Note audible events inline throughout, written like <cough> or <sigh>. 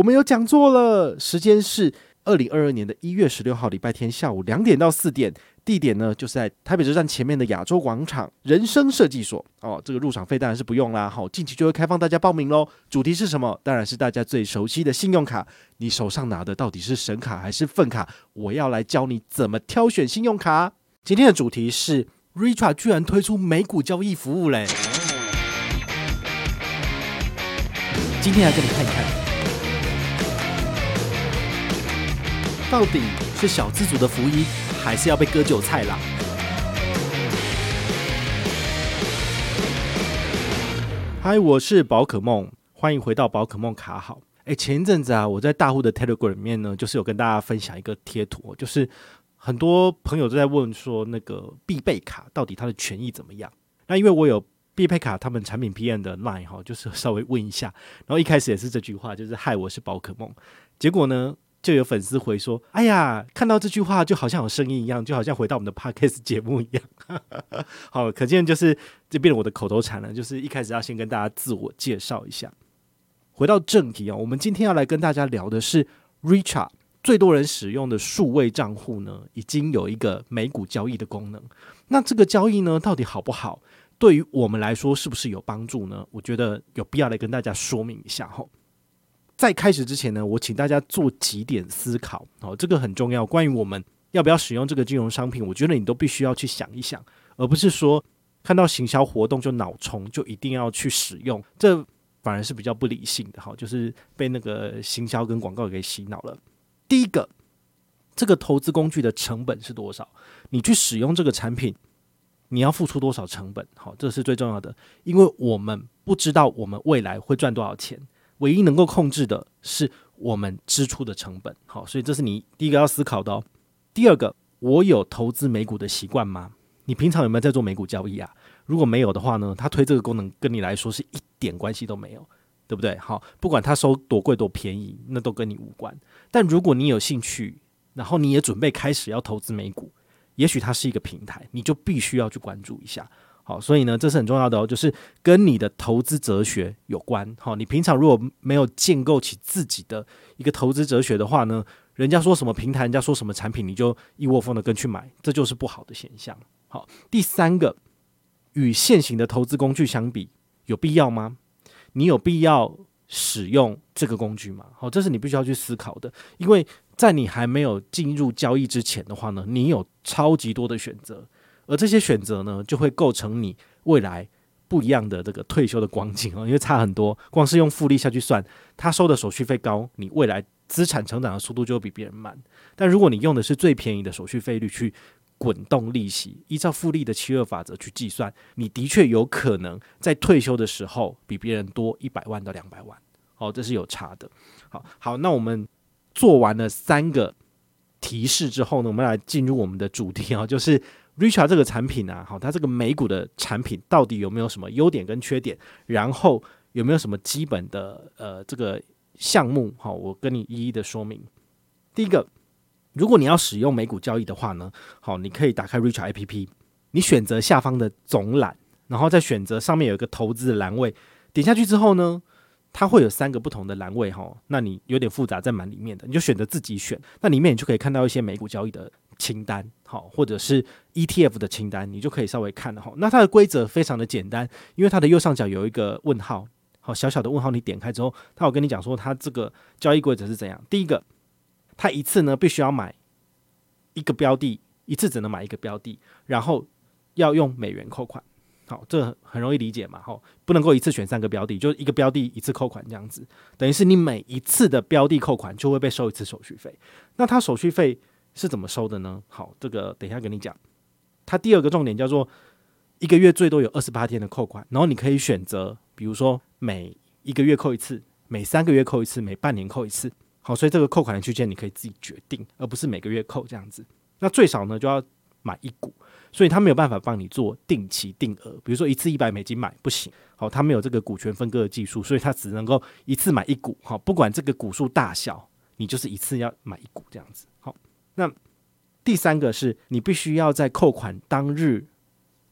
我们有讲座了，时间是二零二二年的一月十六号礼拜天下午两点到四点。地点呢，就是在台北车站前面的亚洲广场人生设计所哦。这个入场费当然是不用啦，好，近期就会开放大家报名喽。主题是什么？当然是大家最熟悉的信用卡。你手上拿的到底是神卡还是粪卡？我要来教你怎么挑选信用卡。今天的主题是 Richart 居然推出美股交易服务嘞！今天来给你看一看，到底是小资族的福音，还是要被割韭菜啦？嗨，我是宝可梦，欢迎回到宝可梦卡好。哎，前一阵子啊，我在大户的 Telegram 里面呢，就是有跟大家分享一个贴图，就是很多朋友都在问说，那个必备卡到底它的权益怎么样？那因为我有必备卡，他们产品 PM 的 line 哈，就是稍微问一下，然后一开始也是这句话，就是嗨，我是宝可梦。结果呢？就有粉丝回说：“哎呀，看到这句话就好像有声音一样，就好像回到我们的 Podcast 节目一样。<laughs> ”好，可见就是这变成我的口头禅了。就是一开始要先跟大家自我介绍一下。回到正题啊，我们今天要来跟大家聊的是 Richard 最多人使用的数位账户呢，已经有一个美股交易的功能。那这个交易呢，到底好不好？对于我们来说，是不是有帮助呢？我觉得有必要来跟大家说明一下哈。在开始之前呢，我请大家做几点思考，哦，这个很重要。关于我们要不要使用这个金融商品，我觉得你都必须要去想一想，而不是说看到行销活动就脑冲，就一定要去使用，这反而是比较不理性的。哈，就是被那个行销跟广告给洗脑了。第一个，这个投资工具的成本是多少？你去使用这个产品，你要付出多少成本？好，这是最重要的，因为我们不知道我们未来会赚多少钱。唯一能够控制的是我们支出的成本，好，所以这是你第一个要思考的哦。第二个，我有投资美股的习惯吗？你平常有没有在做美股交易啊？如果没有的话呢，他推这个功能跟你来说是一点关系都没有，对不对？好，不管他收多贵多便宜，那都跟你无关。但如果你有兴趣，然后你也准备开始要投资美股，也许它是一个平台，你就必须要去关注一下。好，所以呢，这是很重要的哦，就是跟你的投资哲学有关。好，你平常如果没有建构起自己的一个投资哲学的话呢，人家说什么平台，人家说什么产品，你就一窝蜂的跟去买，这就是不好的现象。好，第三个，与现行的投资工具相比，有必要吗？你有必要使用这个工具吗？好，这是你必须要去思考的，因为在你还没有进入交易之前的话呢，你有超级多的选择。而这些选择呢，就会构成你未来不一样的这个退休的光景哦，因为差很多。光是用复利下去算，他收的手续费高，你未来资产成长的速度就会比别人慢。但如果你用的是最便宜的手续费率去滚动利息，依照复利的七二法则去计算，你的确有可能在退休的时候比别人多一百万到两百万。好，这是有差的。好好，那我们做完了三个提示之后呢，我们来进入我们的主题啊，就是。Richart 这个产品啊，好，它这个美股的产品到底有没有什么优点跟缺点？然后有没有什么基本的呃这个项目？好，我跟你一一的说明。第一个，如果你要使用美股交易的话呢，好，你可以打开 Richart APP，你选择下方的总览，然后再选择上面有一个投资的栏位，点下去之后呢，它会有三个不同的栏位哈，那你有点复杂，在蛮里面的，你就选择自己选，那里面你就可以看到一些美股交易的。清单好，或者是 ETF 的清单，你就可以稍微看了哈。那它的规则非常的简单，因为它的右上角有一个问号，好，小小的问号，你点开之后，它有跟你讲说它这个交易规则是怎样。第一个，它一次呢必须要买一个标的，一次只能买一个标的，然后要用美元扣款。好，这很容易理解嘛，好，不能够一次选三个标的，就一个标的一次扣款这样子，等于是你每一次的标的扣款就会被收一次手续费。那它手续费。是怎么收的呢？好，这个等一下跟你讲。它第二个重点叫做一个月最多有二十八天的扣款，然后你可以选择，比如说每一个月扣一次，每三个月扣一次，每半年扣一次。好，所以这个扣款的区间你可以自己决定，而不是每个月扣这样子。那最少呢就要买一股，所以他没有办法帮你做定期定额，比如说一次一百美金买不行。好，他没有这个股权分割的技术，所以他只能够一次买一股。好，不管这个股数大小，你就是一次要买一股这样子。好。那第三个是你必须要在扣款当日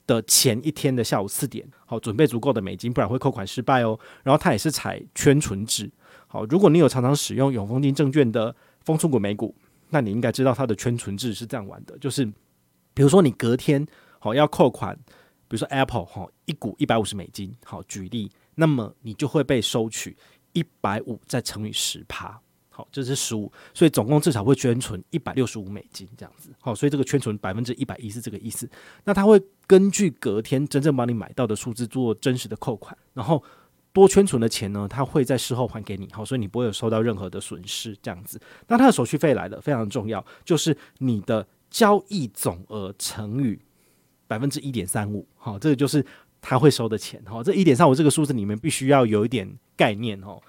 的前一天的下午四点，好，准备足够的美金，不然会扣款失败哦。然后它也是采圈存制，好，如果你有常常使用永丰金证券的丰存股美股，那你应该知道它的圈存制是这样玩的，就是比如说你隔天好要扣款，比如说 Apple 哈一股一百五十美金，好举例，那么你就会被收取一百五再乘以十趴。好，这是十五，所以总共至少会圈存一百六十五美金这样子。好，所以这个圈存百分之一百一是这个意思。那他会根据隔天真正帮你买到的数字做真实的扣款，然后多圈存的钱呢，他会在事后还给你。好，所以你不会有收到任何的损失这样子。那它的手续费来了，非常重要，就是你的交易总额乘以百分之一点三五。好，这个就是他会收的钱。好，这一点三五这个数字你们必须要有一点概念哦。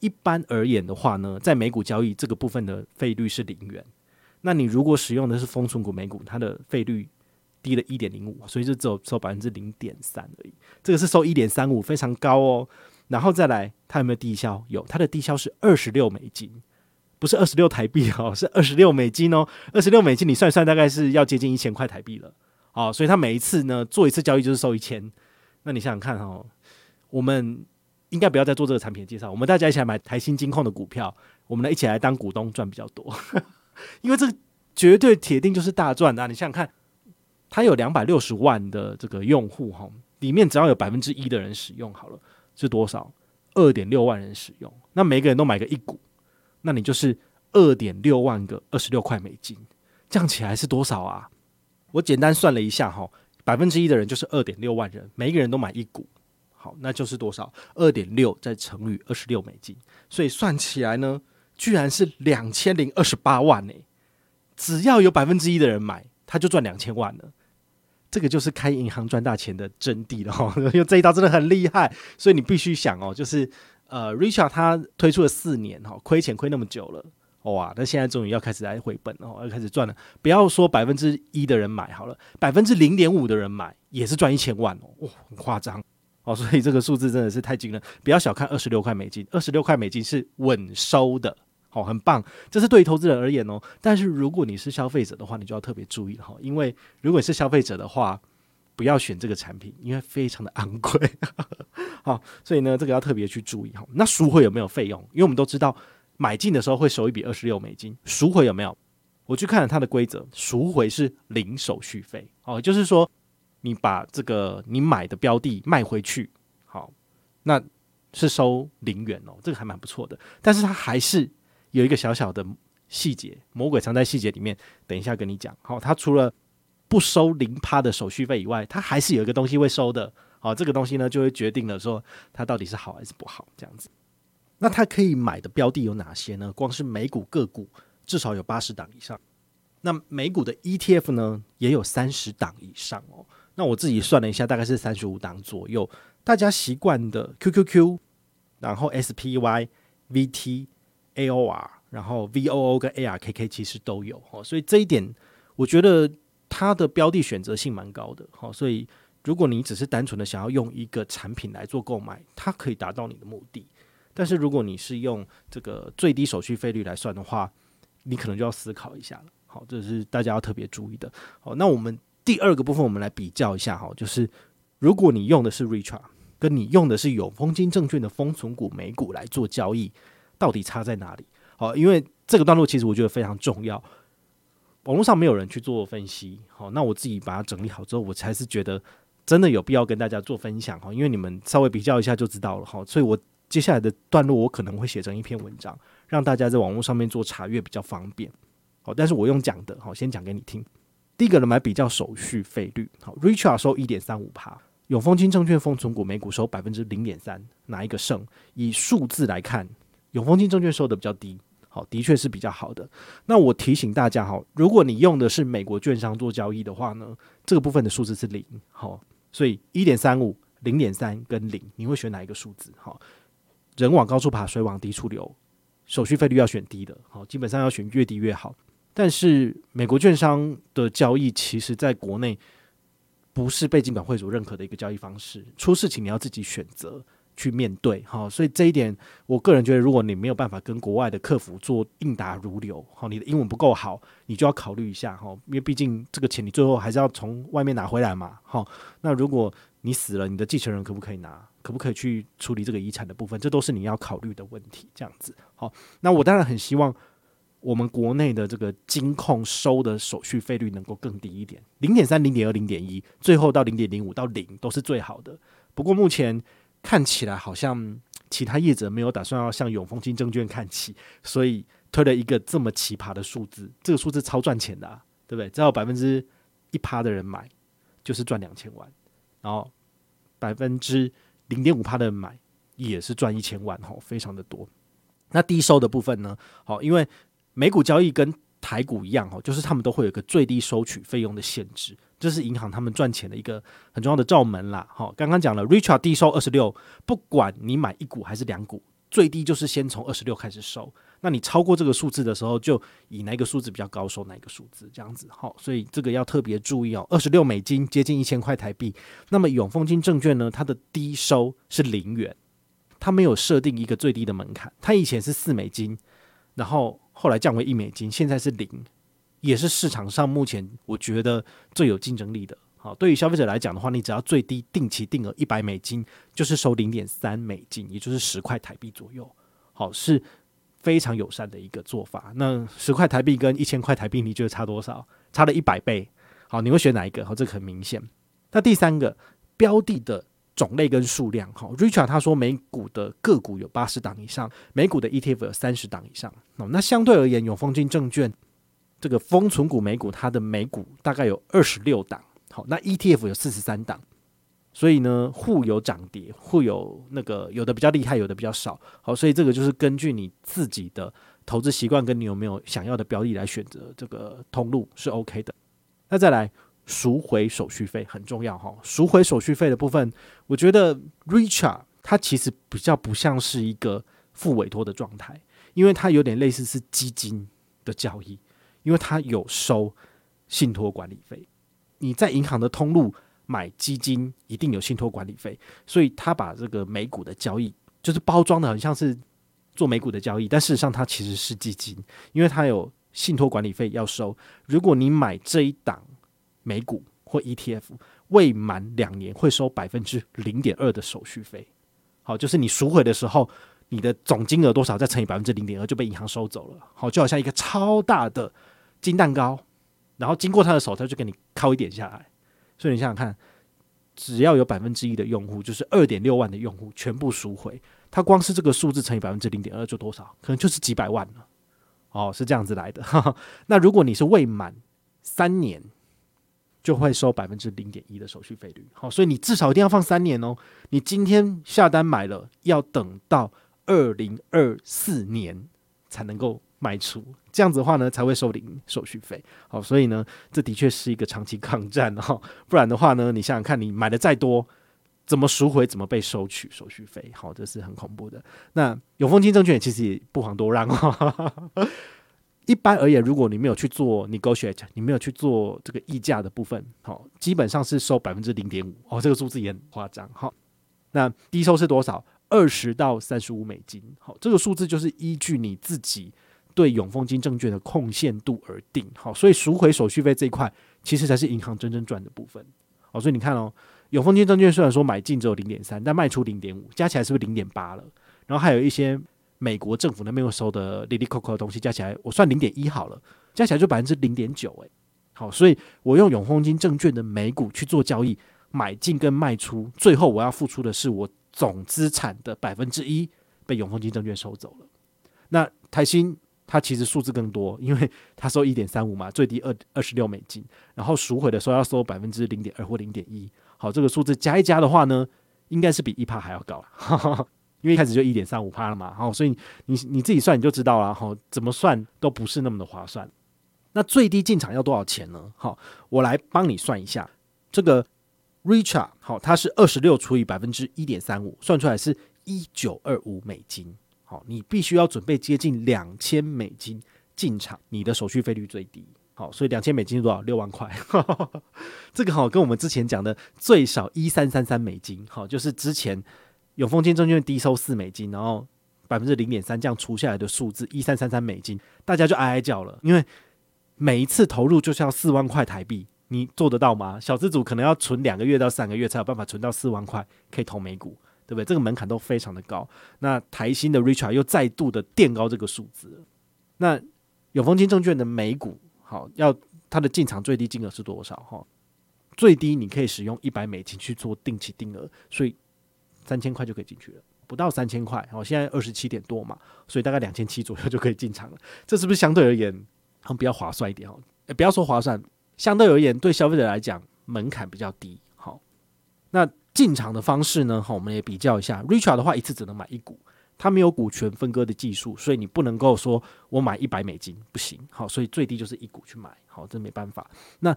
一般而言的话呢，在美股交易这个部分的费率是零元。那你如果使用的是丰存股美股，它的费率低了一点零五，所以就只有收百分之零点三而已。这个是收一点三五，非常高哦。然后再来，它有没有低消？有，它的低消是二十六美金，不是二十六台币哦，<laughs> 是二十六美金哦。二十六美金你算一算，大概是要接近一千块台币了。哦，所以它每一次呢做一次交易就是收一千。那你想想看哦，我们。应该不要再做这个产品的介绍，我们大家一起来买台新金控的股票，我们来一起来当股东赚比较多，<laughs> 因为这个绝对铁定就是大赚的啊。你想想看，它有两百六十万的这个用户哈，里面只要有百分之一的人使用好了，是多少？二点六万人使用，那每个人都买个一股，那你就是二点六万个二十六块美金，这样起来是多少啊？我简单算了一下哈，百分之一的人就是二点六万人，每一个人都买一股。好，那就是多少？二点六再乘以二十六美金，所以算起来呢，居然是两千零二十八万呢。只要有百分之一的人买，他就赚两千万了。这个就是开银行赚大钱的真谛了哈。<laughs> 因为这一招真的很厉害，所以你必须想哦，就是呃，Richard 他推出了四年哈，亏钱亏那么久了，哇，那现在终于要开始来回本了，要开始赚了。不要说百分之一的人买好了，百分之零点五的人买也是赚一千万哦，哇，很夸张。哦，所以这个数字真的是太惊人，不要小看二十六块美金，二十六块美金是稳收的，好，很棒，这是对于投资人而言哦。但是如果你是消费者的话，你就要特别注意了哈，因为如果你是消费者的话，不要选这个产品，因为非常的昂贵。<laughs> 好，所以呢，这个要特别去注意哈。那赎回有没有费用？因为我们都知道买进的时候会收一笔二十六美金，赎回有没有？我去看了它的规则，赎回是零手续费哦，就是说。你把这个你买的标的卖回去，好，那是收零元哦，这个还蛮不错的。但是它还是有一个小小的细节，魔鬼藏在细节里面。等一下跟你讲，好，它除了不收零趴的手续费以外，它还是有一个东西会收的。好，这个东西呢就会决定了说它到底是好还是不好这样子。那它可以买的标的有哪些呢？光是美股个股至少有八十档以上，那美股的 ETF 呢也有三十档以上哦。那我自己算了一下，大概是三十五档左右。大家习惯的 QQQ，然后 SPY、VT、AOR，然后 VOO 跟 ARKK 其实都有哦。所以这一点，我觉得它的标的选择性蛮高的。好，所以如果你只是单纯的想要用一个产品来做购买，它可以达到你的目的。但是如果你是用这个最低手续费率来算的话，你可能就要思考一下了。好，这是大家要特别注意的。好，那我们。第二个部分，我们来比较一下哈，就是如果你用的是 Richart，跟你用的是永丰金证券的丰存股美股来做交易，到底差在哪里？好，因为这个段落其实我觉得非常重要，网络上没有人去做分析，好，那我自己把它整理好之后，我才是觉得真的有必要跟大家做分享哈，因为你们稍微比较一下就知道了哈，所以我接下来的段落我可能会写成一篇文章，让大家在网络上面做查阅比较方便，好，但是我用讲的，好，先讲给你听。第一个呢，买比较手续费率，好，Richard 收一点三五趴，永丰金证券丰存股每股收百分之零点三，哪一个胜？以数字来看，永丰金证券收的比较低，好，的确是比较好的。那我提醒大家哈，如果你用的是美国券商做交易的话呢，这个部分的数字是零，好，所以一点三五、零点三跟零，你会选哪一个数字？好，人往高处爬，水往低处流，手续费率要选低的，好，基本上要选越低越好。但是美国券商的交易，其实在国内不是被金管会所认可的一个交易方式。出事情你要自己选择去面对，哈，所以这一点，我个人觉得，如果你没有办法跟国外的客服做应答如流，哈，你的英文不够好，你就要考虑一下，哈，因为毕竟这个钱你最后还是要从外面拿回来嘛，哈。那如果你死了，你的继承人可不可以拿？可不可以去处理这个遗产的部分？这都是你要考虑的问题。这样子，好，那我当然很希望我们国内的这个金控收的手续费率能够更低一点，零点三、零点二、零点一，最后到零点零五到零都是最好的。不过目前看起来好像其他业者没有打算要向永丰金证券看齐，所以推了一个这么奇葩的数字，这个数字超赚钱的啊，对不对？只要百分之一趴的人买，就是赚两千万，然后百分之零点五趴的人买也是赚一千万，吼，非常的多。那低收的部分呢？好，因为美股交易跟台股一样，哦，就是他们都会有一个最低收取费用的限制，这是银行他们赚钱的一个很重要的罩门啦。好，刚刚讲了，Richard 低收二十六，不管你买一股还是两股，最低就是先从二十六开始收。那你超过这个数字的时候，就以哪个数字比较高收哪个数字，这样子。好，所以这个要特别注意哦。二十六美金接近一千块台币。那么永丰金证券呢，它的低收是零元，它没有设定一个最低的门槛。它以前是四美金，然后后来降为一美金，现在是零，也是市场上目前我觉得最有竞争力的。好，对于消费者来讲的话，你只要最低定期定额一百美金，就是收零点三美金，也就是十块台币左右。好，是。非常友善的一个做法。那十块台币跟一千块台币，你觉得差多少？差了一百倍。好，你会选哪一个？好，这个很明显。那第三个标的的种类跟数量，好，Richard 他说美股的个股有八十档以上，美股的 ETF 有三十档以上。那相对而言，永丰金证券这个封存股美股，它的美股大概有二十六档。好，那 ETF 有四十三档。所以呢，互有涨跌，互有那个有的比较厉害，有的比较少。好，所以这个就是根据你自己的投资习惯，跟你有没有想要的标的来选择这个通路是 OK 的。那再来赎回手续费很重要哈，赎回手续费的部分，我觉得 Richard 它其实比较不像是一个复委托的状态，因为它有点类似是基金的交易，因为它有收信托管理费，你在银行的通路。买基金一定有信托管理费，所以他把这个美股的交易就是包装的很像是做美股的交易，但事实上它其实是基金，因为它有信托管理费要收。如果你买这一档美股或 ETF 未满两年，会收百分之零点二的手续费。好，就是你赎回的时候，你的总金额多少再乘以百分之零点二就被银行收走了。好，就好像一个超大的金蛋糕，然后经过他的手，他就给你敲一点下来。所以你想想看，只要有百分之一的用户，就是二点六万的用户全部赎回，他光是这个数字乘以百分之零点二，就多少？可能就是几百万了。哦，是这样子来的。<laughs> 那如果你是未满三年，就会收百分之零点一的手续费率。好，所以你至少一定要放三年哦。你今天下单买了，要等到二零二四年才能够。卖出这样子的话呢，才会收零手续费。好，所以呢，这的确是一个长期抗战哈。不然的话呢，你想想看，你买的再多，怎么赎回，怎么被收取手续费？好，这是很恐怖的。那永丰金证券其实也不遑多让哦。一般而言，如果你没有去做 negotiate，你没有去做这个溢价的部分，好，基本上是收百分之零点五。哦，这个数字也很夸张。好，那低收是多少？二十到三十五美金。好，这个数字就是依据你自己。对永丰金证券的控限度而定，好，所以赎回手续费这一块其实才是银行真正赚的部分，好，所以你看哦，永丰金证券虽然说买进只有零点三，但卖出零点五，加起来是不是零点八了？然后还有一些美国政府那边有收的利利扣扣的东西，加起来我算零点一好了，加起来就百分之零点九，诶，好，所以我用永丰金证券的美股去做交易，买进跟卖出，最后我要付出的是我总资产的百分之一被永丰金证券收走了，那台新。它其实数字更多，因为它收一点三五嘛，最低二二十六美金，然后赎回的时候要收百分之零点二或零点一。好，这个数字加一加的话呢，应该是比一趴还要高，因为一开始就一点三五趴了嘛。好，所以你你自己算你就知道了。好，怎么算都不是那么的划算。那最低进场要多少钱呢？好，我来帮你算一下。这个 Richard 好，它是二十六除以百分之一点三五，算出来是一九二五美金。好，你必须要准备接近两千美金进场，你的手续费率最低。好，所以两千美金是多少？六万块。<laughs> 这个好跟我们之前讲的最少一三三三美金，好，就是之前永丰金证券低收四美金，然后百分之零点三这样除下来的数字一三三三美金，大家就哀哀叫了，因为每一次投入就是要四万块台币，你做得到吗？小资主可能要存两个月到三个月才有办法存到四万块，可以投美股。对不对？这个门槛都非常的高。那台新的 Richart 又再度的垫高这个数字。那永丰金证券的美股，好，要它的进场最低金额是多少？哈，最低你可以使用一百美金去做定期定额，所以三千块就可以进去了，不到三千块。好，现在二十七点多嘛，所以大概两千七左右就可以进场了。这是不是相对而言，比较划算一点？哦，不要说划算，相对而言对消费者来讲门槛比较低。好，那进场的方式呢？好，我们也比较一下 Richard 的话一次只能买一股。它没有股权分割的技术，所以你不能够说我买一百美金不行。好，所以最低就是一股去买。好，这没办法。那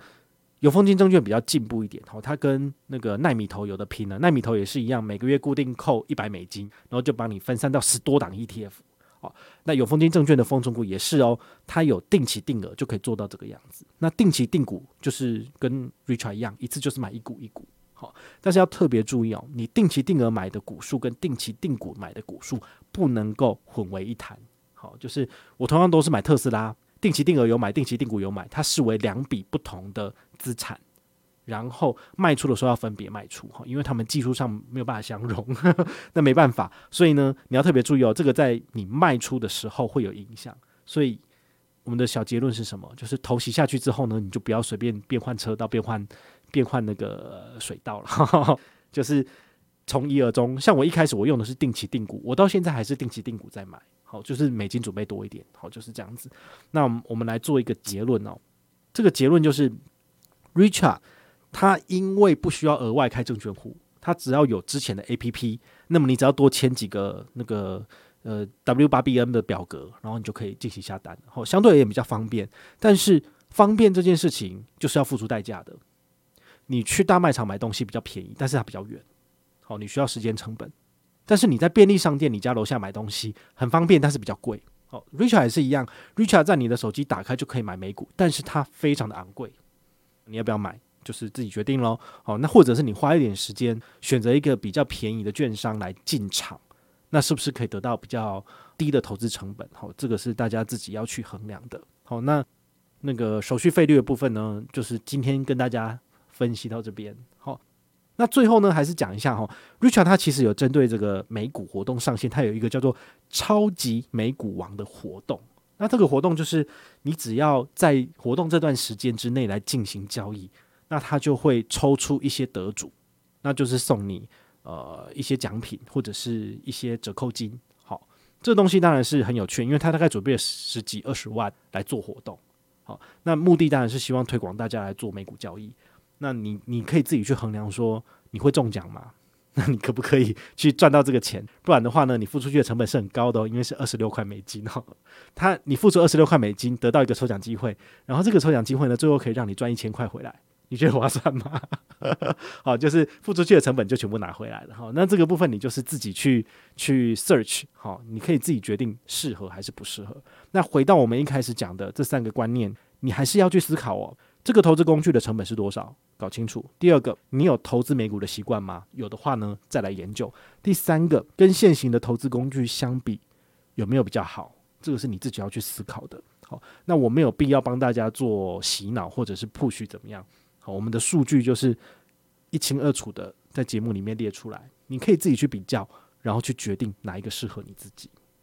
永丰金证券比较进步一点，好，它跟那个奈米投有的拼了。奈米投也是一样，每个月固定扣一百美金，然后就帮你分散到十多档 ETF。好，那永丰金证券的丰存股也是哦，它有定期定额就可以做到这个样子。那定期定股就是跟 Richard 一样，一次就是买一股一股。好，但是要特别注意哦，你定期定额买的股数跟定期定股买的股数不能够混为一谈。好，就是我同样都是买特斯拉，定期定额有买，定期定股有买，它视为两笔不同的资产，然后卖出的时候要分别卖出哈，因为他们技术上没有办法相容，<laughs> 那没办法，所以呢，你要特别注意哦，这个在你卖出的时候会有影响。所以我们的小结论是什么？就是投袭下去之后呢，你就不要随便变换车道，变换。<laughs> 变换那个水道了，<laughs> 就是从一而终。像我一开始我用的是定期定股，我到现在还是定期定股在买。好，就是美金准备多一点，好，就是这样子。那我们来做一个结论哦。这个结论就是，Richard 他因为不需要额外开证券户，他只要有之前的 APP，那么你只要多签几个那个呃 W8BN 的表格，然后你就可以进行下单，好，相对而言比较方便。但是方便这件事情就是要付出代价的。你去大卖场买东西比较便宜，但是它比较远，好，你需要时间成本。但是你在便利商店，你家楼下买东西很方便，但是比较贵。好，Richard 也是一样，Richard 在你的手机打开就可以买美股，但是它非常的昂贵。你要不要买，就是自己决定喽。好，那或者是你花一点时间选择一个比较便宜的券商来进场，那是不是可以得到比较低的投资成本？好，这个是大家自己要去衡量的。好，那那个手续费率的部分呢，就是今天跟大家。分析到这边，好，那最后呢，还是讲一下哈，Richard 他其实有针对这个美股活动上线，它有一个叫做超级美股王的活动。那这个活动就是你只要在活动这段时间之内来进行交易，那他就会抽出一些得主，那就是送你呃一些奖品或者是一些折扣金。好，这个东西当然是很有趣，因为他大概准备了十几二十万来做活动。好，那目的当然是希望推广大家来做美股交易。那你你可以自己去衡量说你会中奖吗？<laughs> 那你可不可以 <laughs> 去赚到这个钱？不然的话呢，你付出去的成本是很高的哦，因为是二十六块美金哦。他你付出二十六块美金得到一个抽奖机会，然后这个抽奖机会呢，最后可以让你赚一千块回来，你觉得划算吗？<laughs> 好，就是付出去的成本就全部拿回来了哈。那这个部分你就是自己去去 search 好，你可以自己决定适合还是不适合。那回到我们一开始讲的这三个观念，你还是要去思考哦。这个投资工具的成本是多少？搞清楚。第二个，你有投资美股的习惯吗？有的话呢，再来研究。第三个，跟现行的投资工具相比，有没有比较好？这个是你自己要去思考的。好，那我没有必要帮大家做洗脑或者是 push 怎么样？好，我们的数据就是一清二楚的在节目里面列出来，你可以自己去比较，然后去决定哪一个适合你自己。